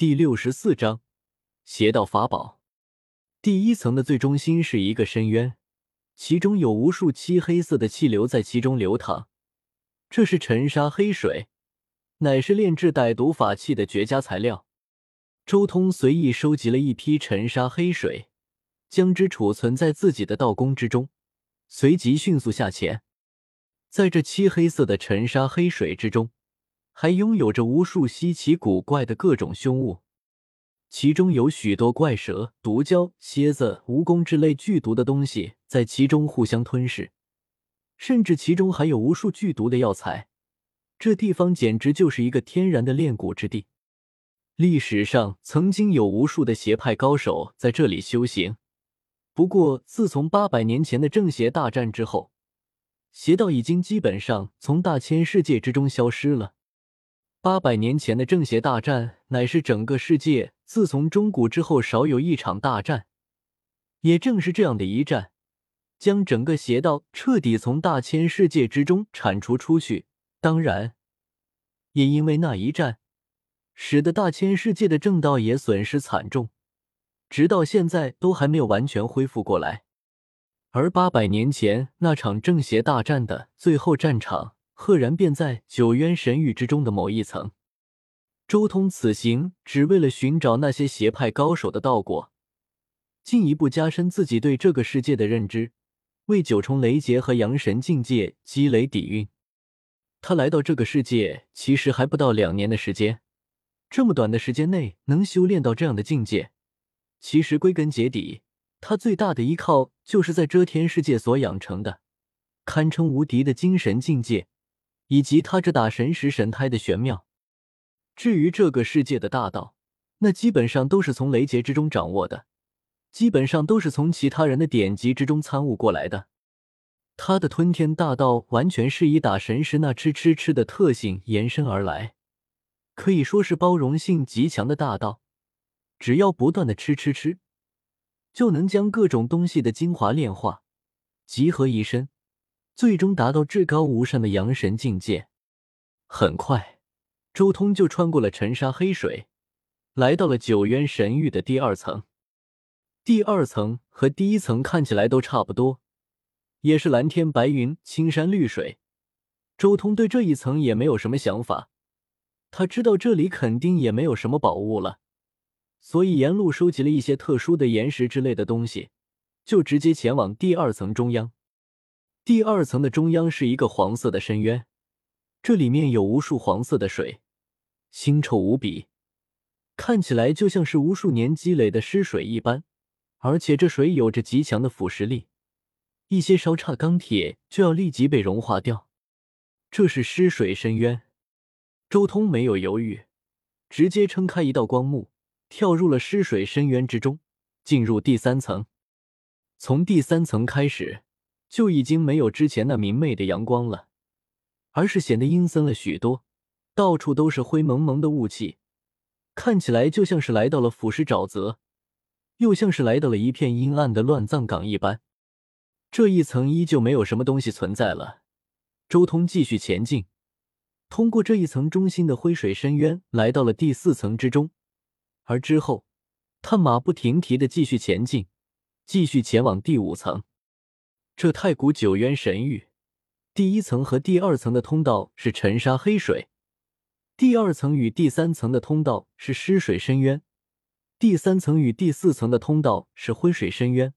第六十四章邪道法宝。第一层的最中心是一个深渊，其中有无数漆黑色的气流在其中流淌。这是沉沙黑水，乃是炼制歹毒法器的绝佳材料。周通随意收集了一批沉沙黑水，将之储存在自己的道宫之中，随即迅速下潜。在这漆黑色的沉沙黑水之中，还拥有着无数稀奇古怪的各种凶物，其中有许多怪蛇、毒蛟、蝎子、蜈蚣之类剧毒的东西在其中互相吞噬，甚至其中还有无数剧毒的药材。这地方简直就是一个天然的炼蛊之地。历史上曾经有无数的邪派高手在这里修行，不过自从八百年前的正邪大战之后，邪道已经基本上从大千世界之中消失了。八百年前的正邪大战乃是整个世界自从中古之后少有一场大战，也正是这样的一战，将整个邪道彻底从大千世界之中铲除出去。当然，也因为那一战。使得大千世界的正道也损失惨重，直到现在都还没有完全恢复过来。而八百年前那场正邪大战的最后战场，赫然便在九渊神域之中的某一层。周通此行只为了寻找那些邪派高手的道果，进一步加深自己对这个世界的认知，为九重雷劫和阳神境界积累底蕴。他来到这个世界其实还不到两年的时间。这么短的时间内能修炼到这样的境界，其实归根结底，他最大的依靠就是在遮天世界所养成的堪称无敌的精神境界，以及他这打神石神胎的玄妙。至于这个世界的大道，那基本上都是从雷劫之中掌握的，基本上都是从其他人的典籍之中参悟过来的。他的吞天大道完全是以打神石那吃吃吃的特性延伸而来。可以说是包容性极强的大道，只要不断的吃吃吃，就能将各种东西的精华炼化，集合一身，最终达到至高无上的阳神境界。很快，周通就穿过了尘沙黑水，来到了九渊神域的第二层。第二层和第一层看起来都差不多，也是蓝天白云、青山绿水。周通对这一层也没有什么想法。他知道这里肯定也没有什么宝物了，所以沿路收集了一些特殊的岩石之类的东西，就直接前往第二层中央。第二层的中央是一个黄色的深渊，这里面有无数黄色的水，腥臭无比，看起来就像是无数年积累的尸水一般。而且这水有着极强的腐蚀力，一些稍差钢铁就要立即被融化掉。这是尸水深渊。周通没有犹豫，直接撑开一道光幕，跳入了尸水深渊之中，进入第三层。从第三层开始，就已经没有之前那明媚的阳光了，而是显得阴森了许多，到处都是灰蒙蒙的雾气，看起来就像是来到了腐蚀沼泽，又像是来到了一片阴暗的乱葬岗一般。这一层依旧没有什么东西存在了，周通继续前进。通过这一层中心的灰水深渊，来到了第四层之中，而之后，他马不停蹄的继续前进，继续前往第五层。这太古九渊神域，第一层和第二层的通道是沉沙黑水，第二层与第三层的通道是湿水深渊，第三层与第四层的通道是灰水深渊，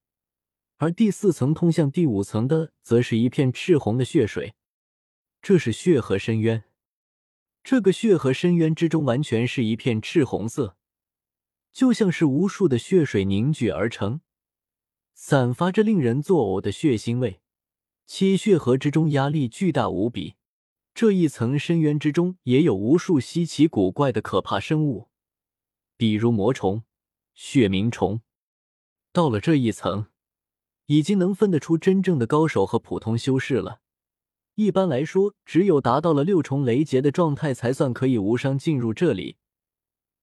而第四层通向第五层的，则是一片赤红的血水，这是血河深渊。这个血河深渊之中，完全是一片赤红色，就像是无数的血水凝聚而成，散发着令人作呕的血腥味。其血河之中压力巨大无比，这一层深渊之中也有无数稀奇古怪的可怕生物，比如魔虫、血冥虫。到了这一层，已经能分得出真正的高手和普通修士了。一般来说，只有达到了六重雷劫的状态，才算可以无伤进入这里。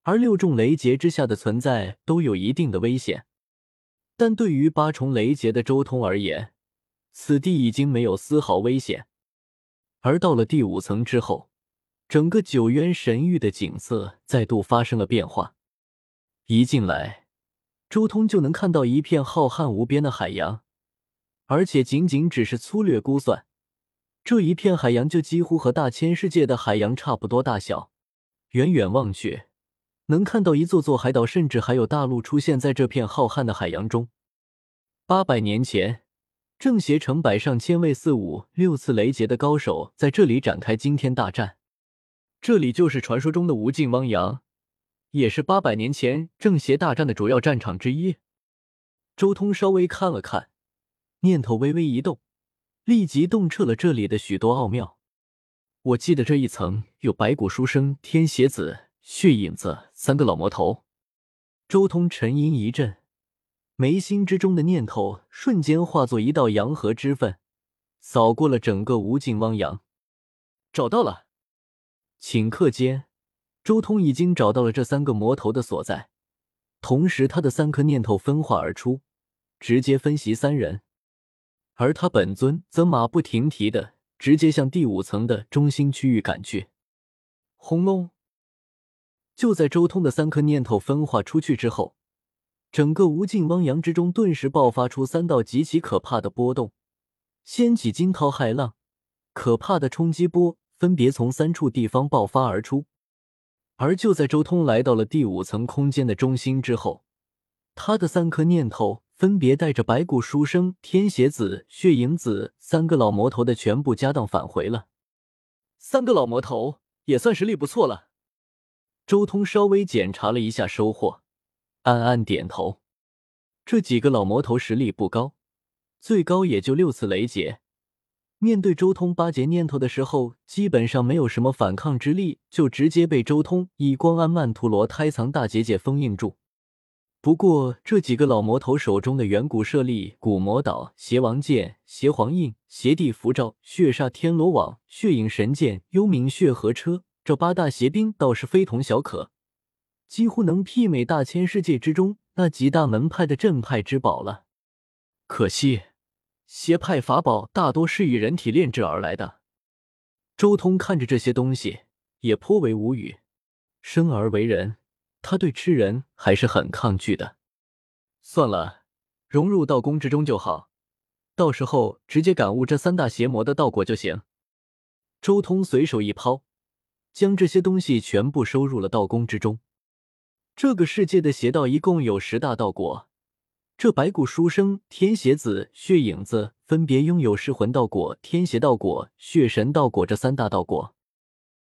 而六重雷劫之下的存在都有一定的危险。但对于八重雷劫的周通而言，此地已经没有丝毫危险。而到了第五层之后，整个九渊神域的景色再度发生了变化。一进来，周通就能看到一片浩瀚无边的海洋，而且仅仅只是粗略估算，这一片海洋就几乎和大千世界的海洋差不多大小。远远望去，能看到一座座海岛，甚至还有大陆出现在这片浩瀚的海洋中。八百年前，正邪成百上千位四五六次雷劫的高手在这里展开惊天大战。这里就是传说中的无尽汪洋，也是八百年前正邪大战的主要战场之一。周通稍微看了看，念头微微一动，立即洞彻了这里的许多奥妙。我记得这一层有白骨书生、天邪子、血影子三个老魔头。周通沉吟一阵，眉心之中的念头瞬间化作一道阳河之分，扫过了整个无尽汪洋。找到了。顷刻间，周通已经找到了这三个魔头的所在，同时他的三颗念头分化而出，直接分析三人，而他本尊则马不停蹄的直接向第五层的中心区域赶去。轰隆！就在周通的三颗念头分化出去之后，整个无尽汪洋之中顿时爆发出三道极其可怕的波动，掀起惊涛骇浪，可怕的冲击波。分别从三处地方爆发而出，而就在周通来到了第五层空间的中心之后，他的三颗念头分别带着白骨书生、天邪子、血影子三个老魔头的全部家当返回了。三个老魔头也算实力不错了。周通稍微检查了一下收获，暗暗点头。这几个老魔头实力不高，最高也就六次雷劫。面对周通八劫念头的时候，基本上没有什么反抗之力，就直接被周通以光安曼陀罗胎藏大结界封印住。不过这几个老魔头手中的远古舍利、古魔岛、邪王剑、邪皇印、邪帝符咒、血煞天罗网、血影神剑、幽冥血河车这八大邪兵倒是非同小可，几乎能媲美大千世界之中那几大门派的镇派之宝了。可惜。邪派法宝大多是以人体炼制而来的。周通看着这些东西，也颇为无语。生而为人，他对吃人还是很抗拒的。算了，融入道宫之中就好，到时候直接感悟这三大邪魔的道果就行。周通随手一抛，将这些东西全部收入了道宫之中。这个世界的邪道一共有十大道果。这白骨书生、天邪子、血影子分别拥有噬魂道果、天邪道果、血神道果这三大道果。